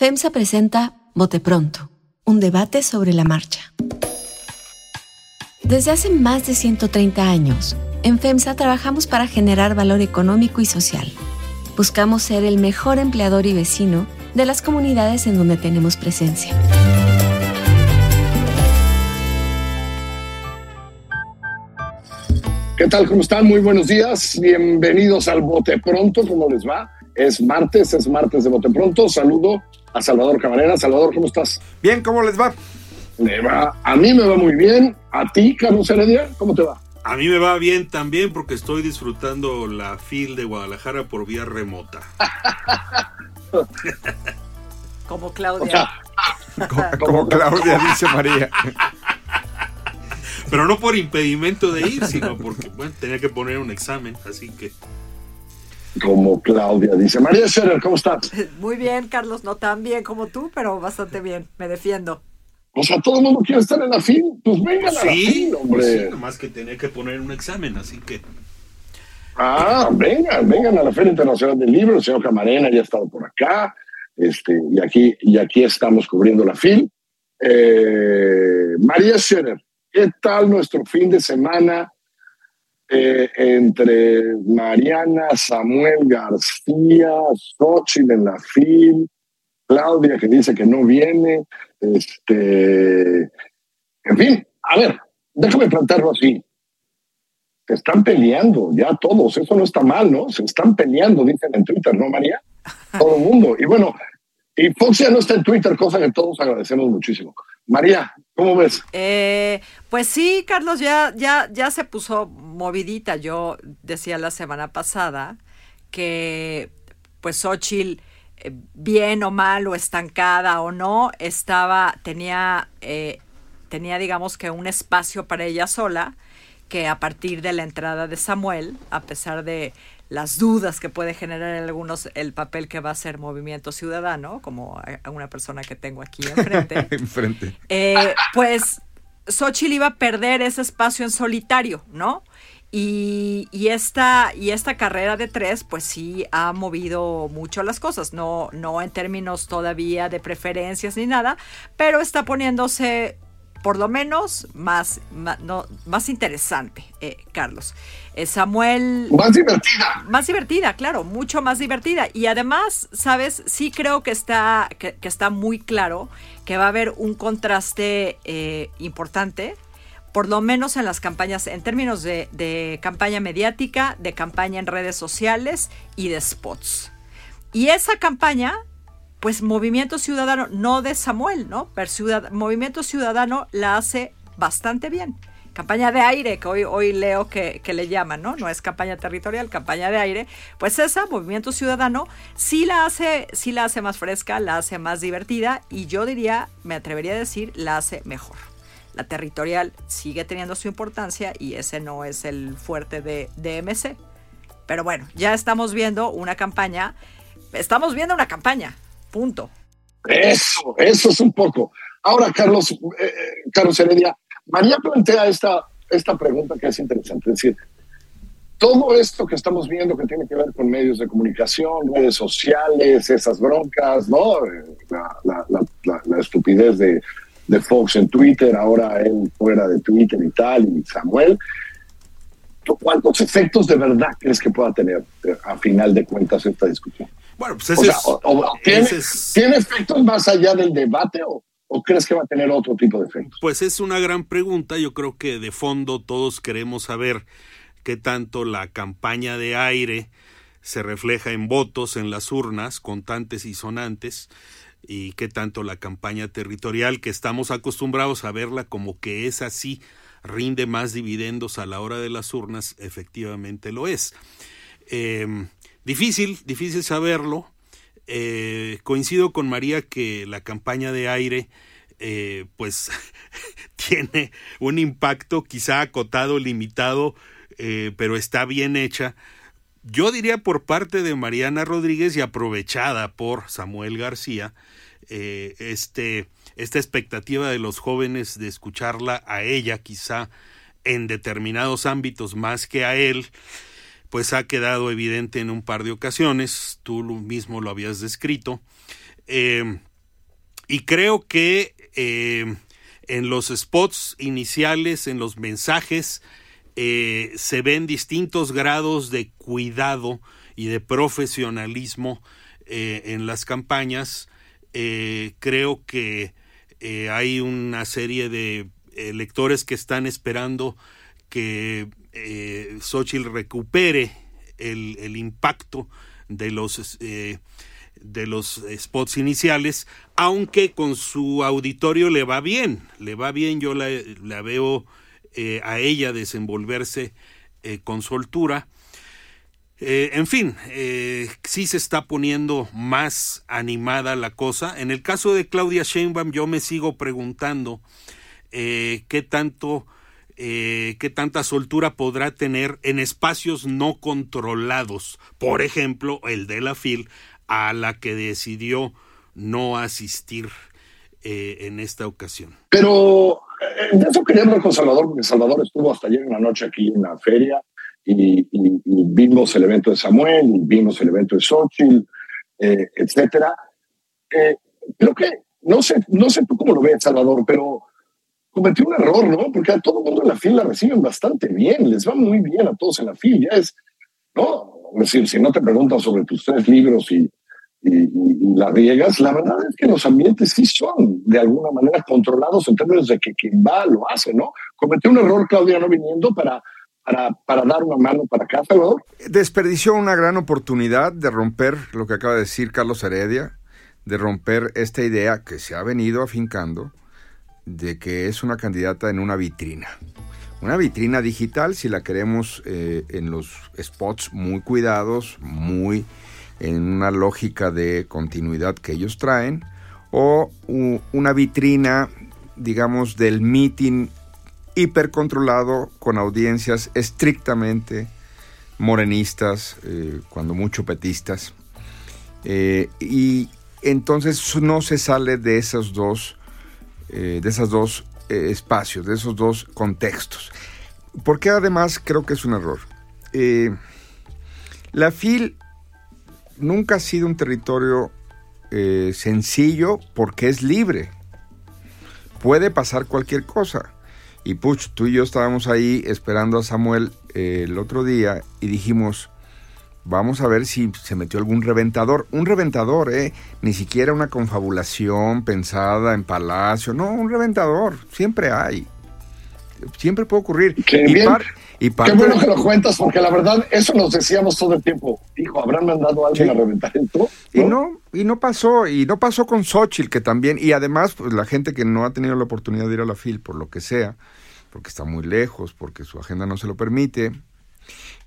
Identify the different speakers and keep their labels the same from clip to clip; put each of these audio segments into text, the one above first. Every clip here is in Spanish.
Speaker 1: FEMSA presenta Bote Pronto, un debate sobre la marcha. Desde hace más de 130 años, en FEMSA trabajamos para generar valor económico y social. Buscamos ser el mejor empleador y vecino de las comunidades en donde tenemos presencia.
Speaker 2: ¿Qué tal? ¿Cómo están? Muy buenos días. Bienvenidos al Bote Pronto. ¿Cómo les va? Es martes, es martes de Bote Pronto. Saludo a Salvador Camarena. Salvador, ¿cómo estás?
Speaker 3: Bien, ¿cómo les va?
Speaker 2: Me va, a mí me va muy bien. ¿A ti, Carlos Heredia? ¿Cómo te va?
Speaker 4: A mí me va bien también porque estoy disfrutando la FIL de Guadalajara por vía remota.
Speaker 5: Como Claudia.
Speaker 3: como, como Claudia, dice María.
Speaker 4: Pero no por impedimento de ir, sino porque bueno, tenía que poner un examen, así que.
Speaker 2: Como Claudia dice. María Scherer, ¿cómo estás?
Speaker 5: Muy bien, Carlos, no tan bien como tú, pero bastante bien, me defiendo.
Speaker 2: O sea, todo el mundo quiere estar en la FIL. Pues vengan a la
Speaker 4: Sí,
Speaker 2: FIL, hombre.
Speaker 4: pues sí, nomás que tenía que poner un examen, así que.
Speaker 2: Ah, vengan, vengan a la Feria Internacional del Libro. El señor Camarena ya ha estado por acá. Este, y, aquí, y aquí estamos cubriendo la FIL. Eh, María Scherer, ¿qué tal nuestro fin de semana eh, entre Mariana, Samuel García, Xochitl en la FIL, Claudia que dice que no viene? Este, en fin, a ver, déjame plantearlo así. Se están peleando ya todos, eso no está mal, ¿no? Se están peleando, dicen en Twitter, ¿no, María? Todo el mundo. Y bueno, y Fox ya no está en Twitter, cosa que todos agradecemos muchísimo. María, ¿cómo ves?
Speaker 5: Eh, pues sí, Carlos, ya, ya, ya se puso movidita. Yo decía la semana pasada que pues Xochitl, eh, bien o mal o estancada o no, estaba, tenía, eh, tenía digamos que un espacio para ella sola, que a partir de la entrada de Samuel, a pesar de las dudas que puede generar en algunos el papel que va a ser Movimiento Ciudadano, como a una persona que tengo aquí enfrente,
Speaker 3: Enfrente.
Speaker 5: eh, pues Xochitl iba a perder ese espacio en solitario, ¿no? Y, y esta, y esta carrera de tres, pues sí ha movido mucho las cosas, no, no en términos todavía de preferencias ni nada, pero está poniéndose por lo menos más, más, no, más interesante, eh, Carlos. Eh, Samuel
Speaker 2: Más divertida.
Speaker 5: más divertida, claro, mucho más divertida. Y además, ¿sabes? Sí creo que está, que, que está muy claro que va a haber un contraste eh, importante, por lo menos en las campañas, en términos de, de campaña mediática, de campaña en redes sociales y de spots. Y esa campaña, pues Movimiento Ciudadano, no de Samuel, ¿no? Pero Movimiento Ciudadano la hace bastante bien. Campaña de aire, que hoy, hoy leo que, que le llaman, ¿no? No es campaña territorial, campaña de aire. Pues esa, Movimiento Ciudadano, sí la hace, sí la hace más fresca, la hace más divertida y yo diría, me atrevería a decir, la hace mejor. La territorial sigue teniendo su importancia y ese no es el fuerte de, de MC. Pero bueno, ya estamos viendo una campaña, estamos viendo una campaña, punto.
Speaker 2: Eso, eso es un poco. Ahora, Carlos, eh, eh, Carlos Heredia, María plantea esta, esta pregunta que es interesante. Es decir, todo esto que estamos viendo que tiene que ver con medios de comunicación, redes sociales, esas broncas, ¿no? La, estupidez de, Fox en Twitter, ahora él fuera de Twitter y tal, y Samuel. ¿Tú ¿Cuántos efectos de verdad crees que pueda tener eh, a final de cuentas esta discusión?
Speaker 4: Bueno, pues
Speaker 2: O
Speaker 4: ese
Speaker 2: sea,
Speaker 4: es.
Speaker 2: o- o- ¿tiene,
Speaker 4: ese es-
Speaker 2: ¿tiene efectos más allá del debate o, o crees que va a tener otro tipo de efectos?
Speaker 4: Pues es una gran pregunta. Yo creo que de fondo todos queremos saber qué tanto la campaña de aire se refleja en votos en las urnas, contantes y sonantes, y qué tanto la campaña territorial, que estamos acostumbrados a verla como que es así, rinde más dividendos a la hora de las urnas, efectivamente lo es. Eh, difícil, difícil saberlo. Eh, coincido con María que la campaña de aire eh, pues tiene un impacto quizá acotado, limitado, eh, pero está bien hecha. Yo diría por parte de Mariana Rodríguez y aprovechada por Samuel García, eh, este, esta expectativa de los jóvenes de escucharla a ella quizá en determinados ámbitos más que a él, pues ha quedado evidente en un par de ocasiones, tú mismo lo habías descrito. Eh, y creo que eh, en los spots iniciales, en los mensajes, eh, se ven distintos grados de cuidado y de profesionalismo en las campañas. creo que hay una serie de electores que están esperando que eh, Xochitl recupere el, impacto de los de los spots iniciales, aunque con su auditorio le va bien, le va bien, yo la, veo eh, a ella desenvolverse eh, con soltura. Eh, en fin, sí se está poniendo más animada la cosa. En el caso de Claudia Sheinbaum, yo me sigo preguntando qué tanto, qué tanta soltura podrá tener en espacios no controlados, por ejemplo, el de la FIL, a la que decidió no asistir eh, en esta ocasión.
Speaker 2: Pero eh, de eso quería hablar con Salvador, porque Salvador estuvo hasta ayer en la noche aquí en la feria y, vimos el evento de Samuel, y vimos el evento de Xochitl, eh, etcétera. creo que, no sé, no sé tú cómo lo ves, Salvador, pero cometió un error, ¿no? Porque a todo el mundo en la fila reciben bastante bien, les va muy bien a todos en la fila, es, ¿no? Es decir, si no te preguntan sobre tus tres libros y, y, las riegas, la verdad es que los ambientes sí son de alguna manera controlados en términos de que quien va lo hace, ¿no? Cometió un error Claudia no viniendo para, para, para dar una mano para acá, Salvador.
Speaker 3: Desperdició una gran oportunidad de romper lo que acaba de decir Carlos Heredia, de romper esta idea que se ha venido afincando de que es una candidata en una vitrina. Una vitrina digital, si la queremos eh, en los spots muy cuidados, muy en una lógica de continuidad que ellos traen, o una vitrina, digamos, del meeting hipercontrolado con audiencias estrictamente morenistas, eh, cuando mucho petistas. Eh, y entonces no se sale de esos dos, eh, de esos dos espacios, de esos dos contextos. Porque además creo que es un error. la FIL nunca ha sido un territorio eh, sencillo porque es libre. Puede pasar cualquier cosa. Y Puch, tú y yo estábamos ahí esperando a Samuel eh, el otro día y dijimos, vamos a ver si se metió algún reventador. Un reventador, ¿eh? Ni siquiera una confabulación pensada en palacio. No, un reventador. Siempre hay. Siempre puede ocurrir.
Speaker 2: Y Qué bueno que lo cuentas, porque la verdad, eso nos decíamos todo el tiempo. Hijo, ¿habrán mandado a alguien a reventar esto?
Speaker 3: Y no, y no pasó, y no pasó con Xochitl, que también, y además, pues la gente que no ha tenido la oportunidad de ir a la FIL, por lo que sea, porque está muy lejos, porque su agenda no se lo permite,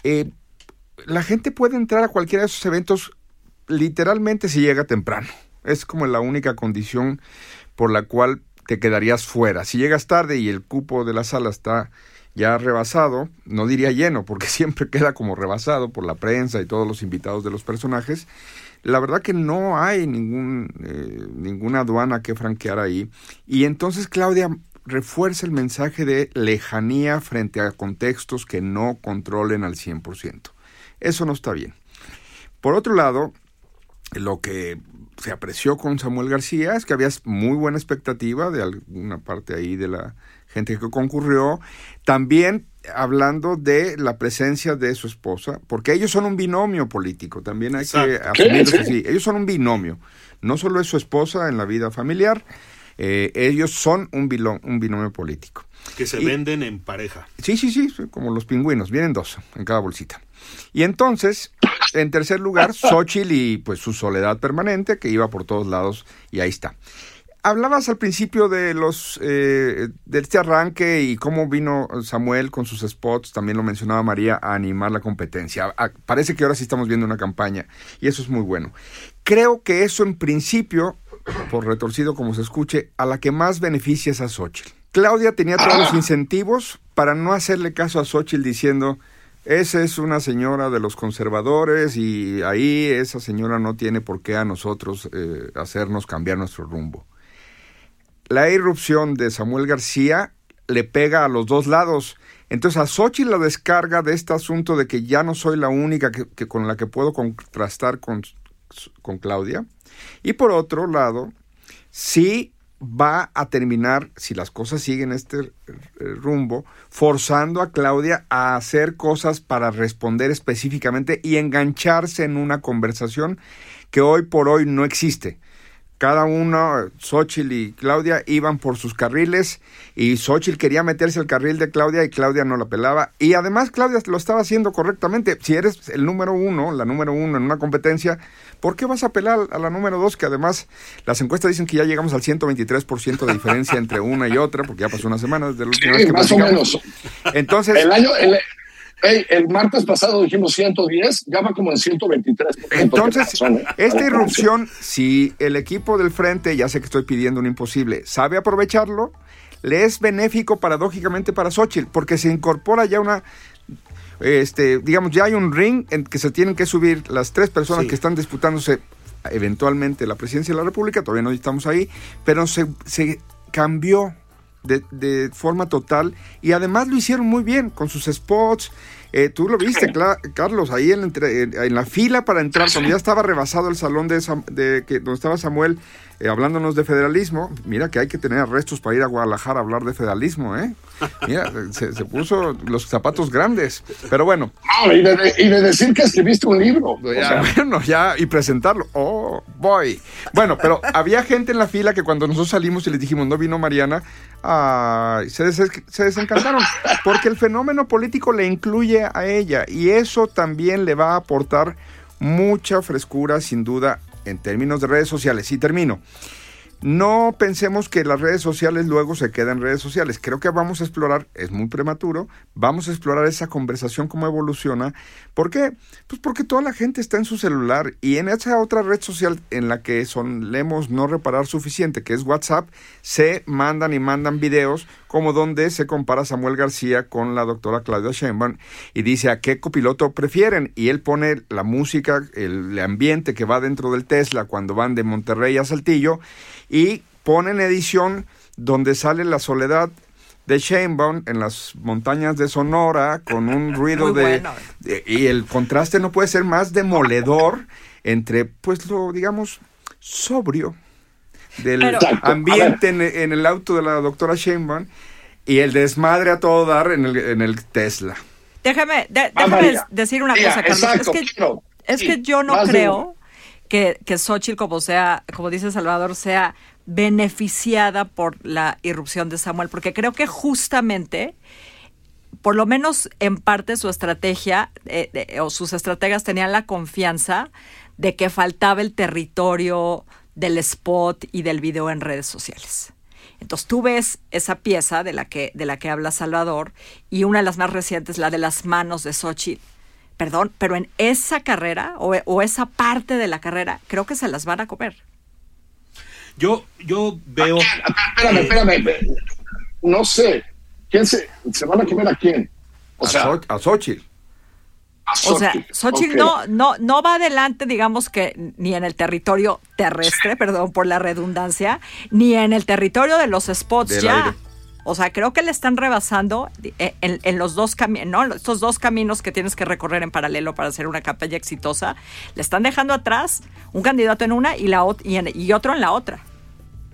Speaker 3: eh, la gente puede entrar a cualquiera de esos eventos literalmente si llega temprano. Es como la única condición por la cual te quedarías fuera. Si llegas tarde y el cupo de la sala está ya rebasado, no diría lleno, porque siempre queda como rebasado por la prensa y todos los invitados de los personajes. La verdad que no hay ningún, eh, ninguna aduana que franquear ahí. Y entonces Claudia refuerza el mensaje de lejanía frente a contextos que no controlen al 100%. Eso no está bien. Por otro lado, lo que se apreció con Samuel García es que había muy buena expectativa de alguna parte ahí de la gente que concurrió. También hablando de la presencia de su esposa, porque ellos son un binomio político, también hay que asumirlo así. Ellos son un binomio. No solo es su esposa en la vida familiar, eh, ellos son un, un binomio político.
Speaker 4: Que se venden en pareja.
Speaker 3: Sí, sí, sí, como los pingüinos, vienen dos en cada bolsita. Y entonces, en tercer lugar, Xochitl y pues su soledad permanente, que iba por todos lados, y ahí está. Hablabas al principio de los eh, de este arranque y cómo vino Samuel con sus spots, también lo mencionaba María, a animar la competencia. parece que ahora sí estamos viendo una campaña y eso es muy bueno. Creo que eso en principio, por retorcido como se escuche, a la que más beneficia es a Xochitl. Claudia tenía todos los incentivos para no hacerle caso a Xochitl diciendo, esa es una señora de los conservadores y ahí esa señora no tiene por qué a nosotros eh, hacernos cambiar nuestro rumbo la irrupción de Samuel García le pega a los dos lados. Entonces a Xochitl la descarga de este asunto de que ya no soy la única que, con la que puedo contrastar con, con, Claudia. Y por otro lado, sí va a terminar, si las cosas siguen este eh, rumbo, forzando a Claudia a hacer cosas para responder específicamente y engancharse en una conversación que hoy por hoy no existe cada uno, Xochitl y Claudia, iban por sus carriles y Xochitl quería meterse al carril de Claudia y Claudia no la pelaba. Y además Claudia lo estaba haciendo correctamente. Si eres el número uno, la número uno en una competencia, ¿por qué vas a apelar a la número dos? Que además las encuestas dicen que ya llegamos al 123% de diferencia entre una y otra, porque ya pasó una semana desde la última vez que
Speaker 2: más o menos.
Speaker 3: Entonces...
Speaker 2: El año... el martes pasado dijimos 110, ya va como en 123.
Speaker 3: Entonces, ¿eh? esta irrupción, si el equipo del frente, ya sé que estoy pidiendo un imposible, sabe aprovecharlo, le es benéfico paradójicamente para Xochitl, porque se incorpora ya una este, digamos, ya hay un ring en que se tienen que subir las tres personas que están disputándose eventualmente la presidencia de la República, todavía no estamos ahí, pero se, se cambió de, de, forma total y además lo hicieron muy bien con sus spots. Eh, tú lo viste, Carlos, ahí en, en, la fila para entrar, cuando ya estaba rebasado el salón de, de que, donde estaba Samuel eh, hablándonos de federalismo. Mira que hay que tener arrestos para ir a Guadalajara a hablar de federalismo, ¿eh? Mira, se, puso los zapatos grandes. Pero bueno.
Speaker 2: y, de, decir que escribiste un libro.
Speaker 3: Bueno, ya, y presentarlo. Oh, boy. Bueno, pero había gente en la fila que cuando nosotros salimos y les dijimos, no vino Mariana, se, se desencantaron. Porque el fenómeno político le incluye a ella y eso también le va a aportar mucha frescura, sin duda, en términos de redes sociales. Y termino. No pensemos que las redes sociales luego se quedan redes sociales. Creo que vamos a explorar, es muy prematuro, vamos a explorar esa conversación, cómo evoluciona. ¿Por qué? Pues porque toda la gente está en su celular y en esa otra red social en la que solemos no reparar suficiente, que es WhatsApp, se mandan y mandan videos como donde se compara Samuel García con la doctora Claudia Sheinbaum y dice a qué copiloto prefieren y él pone la música, el ambiente que va dentro del Tesla cuando van de Monterrey a Saltillo y ponen edición donde sale la soledad de Sheinbaum en las montañas de Sonora con un ruido de, y el contraste no puede ser más demoledor entre pues lo digamos sobrio del ambiente en, el auto de la doctora Sheinbaum y el desmadre a todo dar en el, en el Tesla.
Speaker 5: Déjame, déjame decir una cosa, Carlos. es que, yo no creo que, que Xochitl, como sea, como dice Salvador, sea beneficiada por la irrupción de Samuel, porque creo que justamente, por lo menos en parte su estrategia eh, o sus estrategas tenían la confianza de que faltaba el territorio del spot y del video en redes sociales. Entonces tú ves esa pieza de la que, de la que habla Salvador y una de las más recientes, la de las manos de Xochitl perdón, pero en esa carrera o, esa parte de la carrera, creo que se las van a comer.
Speaker 4: Yo, yo veo.
Speaker 2: Espérame, espérame. No sé. ¿Quién se, se van a comer a quién?
Speaker 3: O sea, a Xochitl.
Speaker 5: O sea, Xochitl no, no, no va adelante, digamos que ni en el territorio terrestre, perdón por la redundancia, ni en el territorio de los spots ya. O sea, creo que le están rebasando eh, en, los dos caminos, ¿no? Estos dos caminos que tienes que recorrer en paralelo para hacer una campaña exitosa, le están dejando atrás un candidato en una y, la, y, y otro en la otra.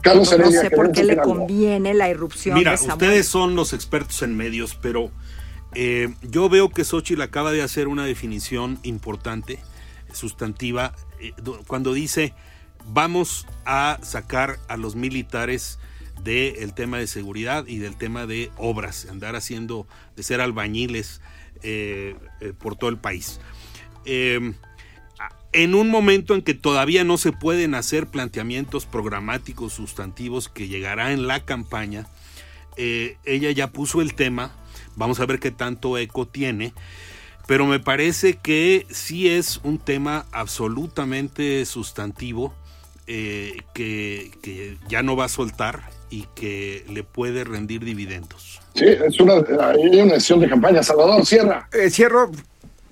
Speaker 2: Carlos
Speaker 5: no sé por qué le conviene la irrupción.
Speaker 4: Mira, ustedes son los expertos en medios, pero eh, yo veo que Xochitl acaba de hacer una definición importante, sustantiva, eh, cuando dice vamos a sacar a los militares del tema de seguridad y del tema de obras, andar haciendo, de ser albañiles eh, eh, por todo el país. Em, en un momento en que todavía no se pueden hacer planteamientos programáticos sustantivos que llegará en la campaña, eh, ella ya puso el tema, vamos a ver qué tanto eco tiene, pero me parece que sí es un tema absolutamente sustantivo que, que, ya no va a soltar y que le puede rendir dividendos.
Speaker 2: Sí, es una, hay una sesión de campaña. Salvador, cierra.
Speaker 3: Eh, cierro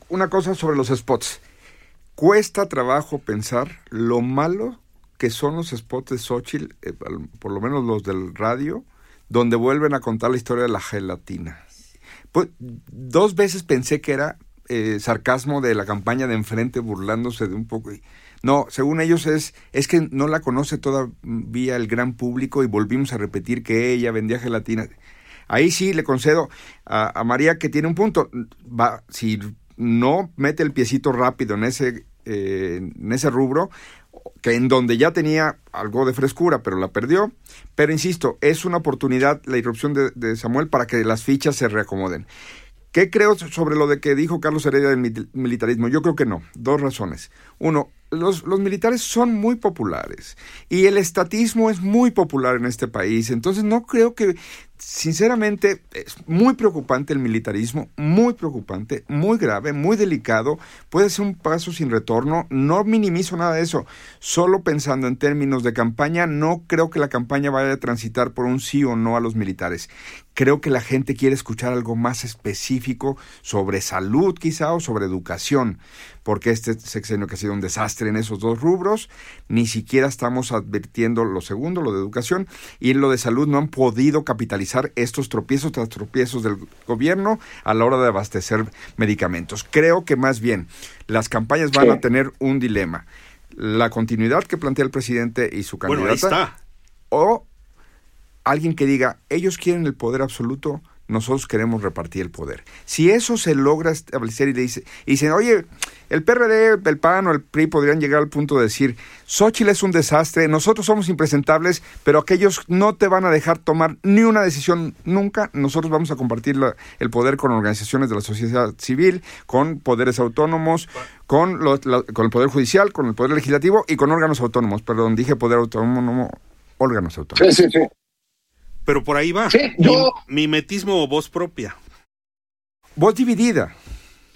Speaker 3: una cosa sobre los spots. Cuesta trabajo pensar lo malo que son los spots de Xochitl, eh, por lo menos los del radio, donde vuelven a contar la historia de la gelatina. Pues, dos veces pensé que era eh, sarcasmo de la campaña de enfrente burlándose de un poco. No, según ellos es, es que no la conoce todavía el gran público y volvimos a repetir que ella vendía gelatina. Ahí sí le concedo a, María que tiene un punto. Va, si no mete el piecito rápido en ese, eh, en ese rubro, que en donde ya tenía algo de frescura, pero la perdió. Pero insisto, es una oportunidad la irrupción de Samuel para que las fichas se reacomoden. ¿Qué creo sobre lo de que dijo Carlos Heredia del militarismo? Yo creo que no. Dos razones. Uno, los, los, militares son muy populares y el estatismo es muy popular en este país. Entonces no creo que sinceramente, es muy preocupante el militarismo, muy preocupante, muy grave, muy delicado. Puede ser un paso sin retorno. No minimizo nada de eso. Solo pensando en términos de campaña, no creo que la campaña vaya a transitar por un sí o no a los militares. Creo que la gente quiere escuchar algo más específico sobre salud quizá o sobre educación, porque este sexenio que ha sido un desastre en esos dos rubros, ni siquiera estamos advirtiendo lo segundo, lo de educación, y en lo de salud no han podido capitalizar estos tropiezos tras tropiezos del gobierno a la hora de abastecer medicamentos. Creo que más bien las campañas van a tener un dilema. La continuidad que plantea el presidente y su candidata. O alguien que diga, ellos quieren el poder absoluto, nosotros queremos repartir el poder. Si eso se logra establecer y le dice, y dicen, oye, el PRD, el PAN o el PRI podrían llegar al punto de decir, Xochitl es un desastre, nosotros somos impresentables, pero aquellos no te van a dejar tomar ni una decisión nunca, nosotros vamos a compartir el poder con organizaciones de la sociedad civil, con poderes autónomos, con, con el poder judicial, con el poder legislativo y con órganos autónomos. Perdón, dije poder autónomo, órganos autónomos.
Speaker 2: Sí, sí, sí.
Speaker 4: Pero por ahí va.
Speaker 2: Sí, yo...
Speaker 4: Mimetismo o voz propia.
Speaker 3: Voz dividida.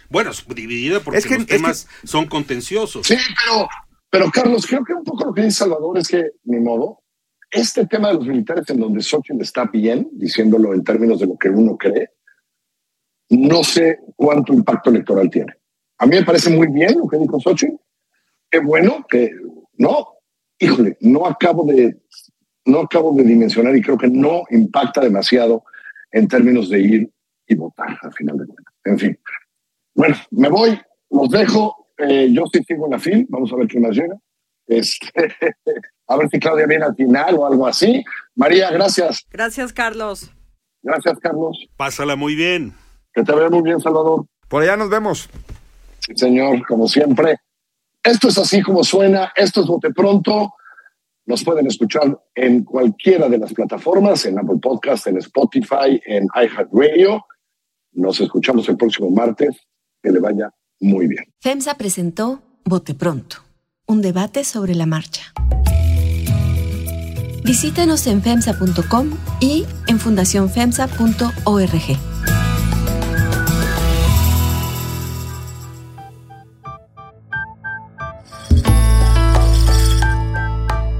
Speaker 4: Bueno, dividida porque los temas son contenciosos.
Speaker 2: Sí, pero, pero Carlos, creo que un poco lo que dice Salvador es que, ni modo, este tema de los militares en donde Xochitl está bien, diciéndolo en términos de lo que uno cree, no sé cuánto impacto electoral tiene. A mí me parece muy bien lo que dijo Xochitl. Qué bueno que, no, híjole, no acabo de no acabo de dimensionar y creo que no impacta demasiado en términos de ir y votar, al final de cuentas. En fin. Bueno, me voy, los dejo. Eh, yo sí sigo en la fil, vamos a ver quién más llega. Este, a ver si Claudia viene al final o algo así. María, gracias.
Speaker 5: Gracias, Carlos.
Speaker 2: Gracias, Carlos.
Speaker 4: Pásala muy bien.
Speaker 2: Que te vea muy bien, Salvador.
Speaker 3: Por allá nos vemos.
Speaker 2: Sí, señor, como siempre. Esto es así como suena, esto es Bote Pronto. Nos pueden escuchar en cualquiera de las plataformas, en Apple Podcast, en Spotify, en iHeartRadio. Nos escuchamos el próximo martes. Que le vaya muy bien.
Speaker 1: FEMSA presentó Bote Pronto, un debate sobre la marcha. Visítanos en FEMSA.com y en fundacionfemsa.org.